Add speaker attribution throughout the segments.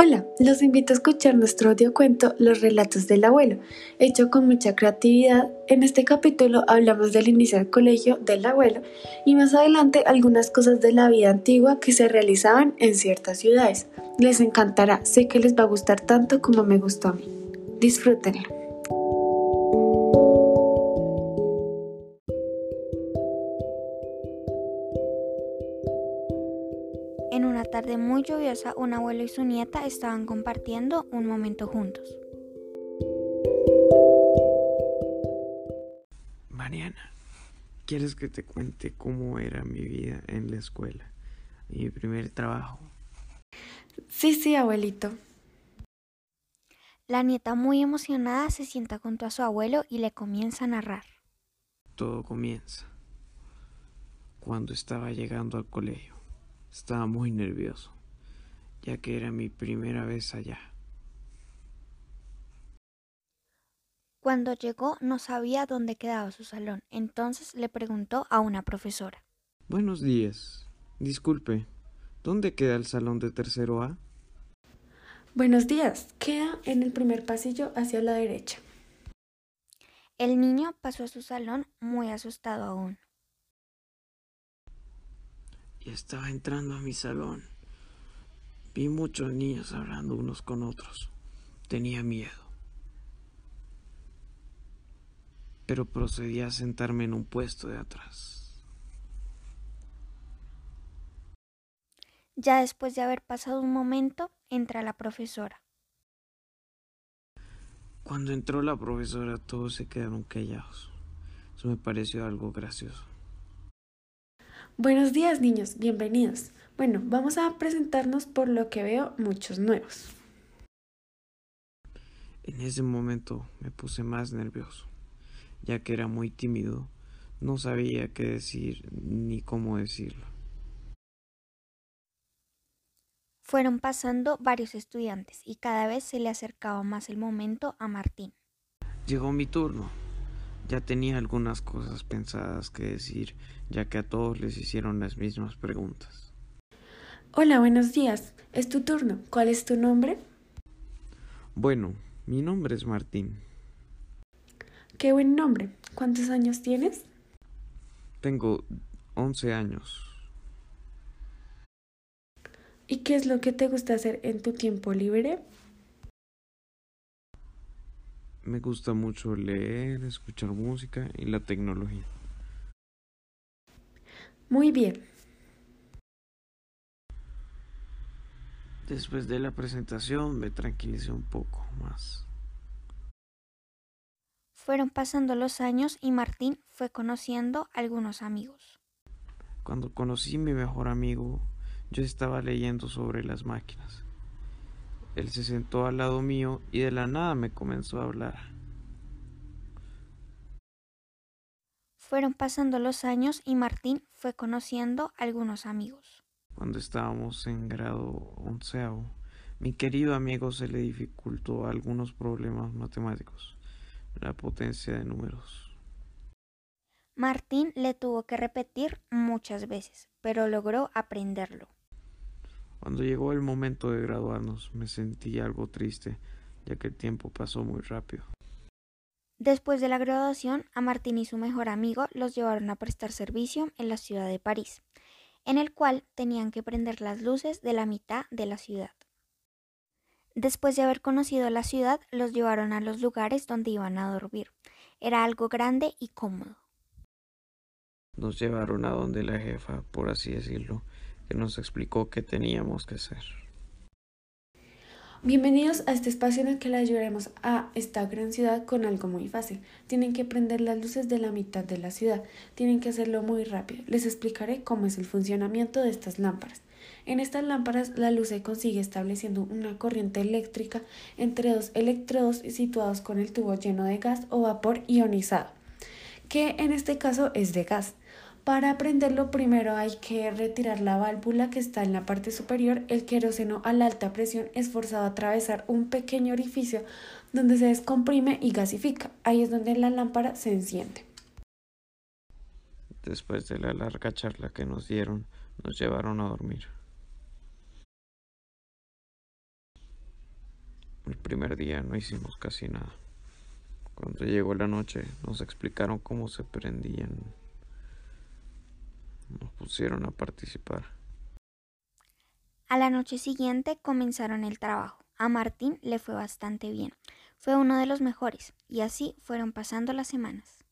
Speaker 1: Hola, los invito a escuchar nuestro audiocuento Los relatos del abuelo, hecho con mucha creatividad. En este capítulo hablamos del inicio del colegio del abuelo y más adelante algunas cosas de la vida antigua que se realizaban en ciertas ciudades. Les encantará, sé que les va a gustar tanto como me gustó a mí. Disfrútenlo.
Speaker 2: Tarde muy lluviosa, un abuelo y su nieta estaban compartiendo un momento juntos.
Speaker 3: Mariana, ¿quieres que te cuente cómo era mi vida en la escuela? Mi primer trabajo.
Speaker 1: Sí, sí, abuelito.
Speaker 2: La nieta muy emocionada se sienta junto a su abuelo y le comienza a narrar.
Speaker 3: Todo comienza cuando estaba llegando al colegio. Estaba muy nervioso, ya que era mi primera vez allá.
Speaker 2: Cuando llegó no sabía dónde quedaba su salón, entonces le preguntó a una profesora.
Speaker 3: Buenos días. Disculpe, ¿dónde queda el salón de tercero A?
Speaker 1: Buenos días, queda en el primer pasillo hacia la derecha.
Speaker 2: El niño pasó a su salón muy asustado aún.
Speaker 3: Estaba entrando a mi salón. Vi muchos niños hablando unos con otros. Tenía miedo. Pero procedí a sentarme en un puesto de atrás.
Speaker 2: Ya después de haber pasado un momento, entra la profesora.
Speaker 3: Cuando entró la profesora todos se quedaron callados. Eso me pareció algo gracioso.
Speaker 1: Buenos días, niños, bienvenidos. Bueno, vamos a presentarnos por lo que veo muchos nuevos.
Speaker 3: En ese momento me puse más nervioso, ya que era muy tímido, no sabía qué decir ni cómo decirlo.
Speaker 2: Fueron pasando varios estudiantes y cada vez se le acercaba más el momento a Martín.
Speaker 3: Llegó mi turno. Ya tenía algunas cosas pensadas que decir, ya que a todos les hicieron las mismas preguntas.
Speaker 1: Hola, buenos días. Es tu turno. ¿Cuál es tu nombre?
Speaker 3: Bueno, mi nombre es Martín.
Speaker 1: Qué buen nombre. ¿Cuántos años tienes?
Speaker 3: Tengo 11 años.
Speaker 1: ¿Y qué es lo que te gusta hacer en tu tiempo libre?
Speaker 3: Me gusta mucho leer, escuchar música y la tecnología.
Speaker 1: Muy bien.
Speaker 3: Después de la presentación me tranquilicé un poco más.
Speaker 2: Fueron pasando los años y Martín fue conociendo algunos amigos.
Speaker 3: Cuando conocí a mi mejor amigo, yo estaba leyendo sobre las máquinas. Él se sentó al lado mío y de la nada me comenzó a hablar.
Speaker 2: Fueron pasando los años y Martín fue conociendo algunos amigos.
Speaker 3: Cuando estábamos en grado onceavo, mi querido amigo se le dificultó algunos problemas matemáticos, la potencia de números.
Speaker 2: Martín le tuvo que repetir muchas veces, pero logró aprenderlo.
Speaker 3: Cuando llegó el momento de graduarnos, me sentí algo triste, ya que el tiempo pasó muy rápido.
Speaker 2: Después de la graduación, a Martín y su mejor amigo los llevaron a prestar servicio en la ciudad de París, en el cual tenían que prender las luces de la mitad de la ciudad. Después de haber conocido la ciudad, los llevaron a los lugares donde iban a dormir. Era algo grande y cómodo.
Speaker 3: Nos llevaron a donde la jefa, por así decirlo, que nos explicó qué teníamos que hacer.
Speaker 1: Bienvenidos a este espacio en el que les ayudaremos a esta gran ciudad con algo muy fácil. Tienen que prender las luces de la mitad de la ciudad. Tienen que hacerlo muy rápido. Les explicaré cómo es el funcionamiento de estas lámparas. En estas lámparas la luz se consigue estableciendo una corriente eléctrica entre dos electrodos situados con el tubo lleno de gas o vapor ionizado, que en este caso es de gas. Para prenderlo primero hay que retirar la válvula que está en la parte superior. El queroseno a la alta presión es forzado a atravesar un pequeño orificio donde se descomprime y gasifica. Ahí es donde la lámpara se enciende.
Speaker 3: Después de la larga charla que nos dieron, nos llevaron a dormir. El primer día no hicimos casi nada. Cuando llegó la noche nos explicaron cómo se prendían. Nos pusieron a participar.
Speaker 2: A la noche siguiente comenzaron el trabajo. A Martín le fue bastante bien. Fue uno de los mejores y así fueron pasando las semanas.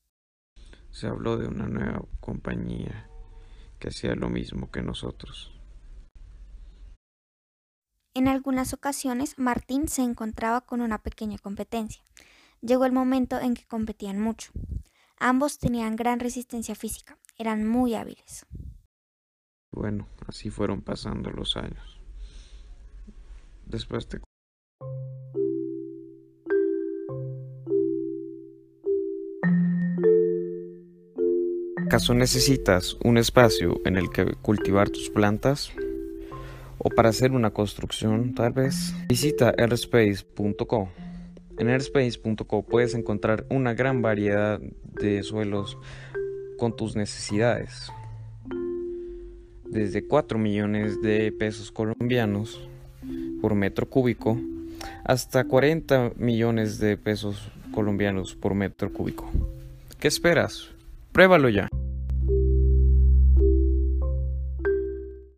Speaker 3: Se habló de una nueva compañía que hacía lo mismo que nosotros.
Speaker 2: En algunas ocasiones Martín se encontraba con una pequeña competencia. Llegó el momento en que competían mucho. Ambos tenían gran resistencia física, eran muy hábiles.
Speaker 3: Bueno, así fueron pasando los años. Después te... ¿Acaso necesitas un espacio en el que cultivar tus plantas? ¿O para hacer una construcción, tal vez? Visita airspace.co. En airspace.co puedes encontrar una gran variedad de suelos con tus necesidades. Desde 4 millones de pesos colombianos por metro cúbico hasta 40 millones de pesos colombianos por metro cúbico. ¿Qué esperas? Pruébalo ya.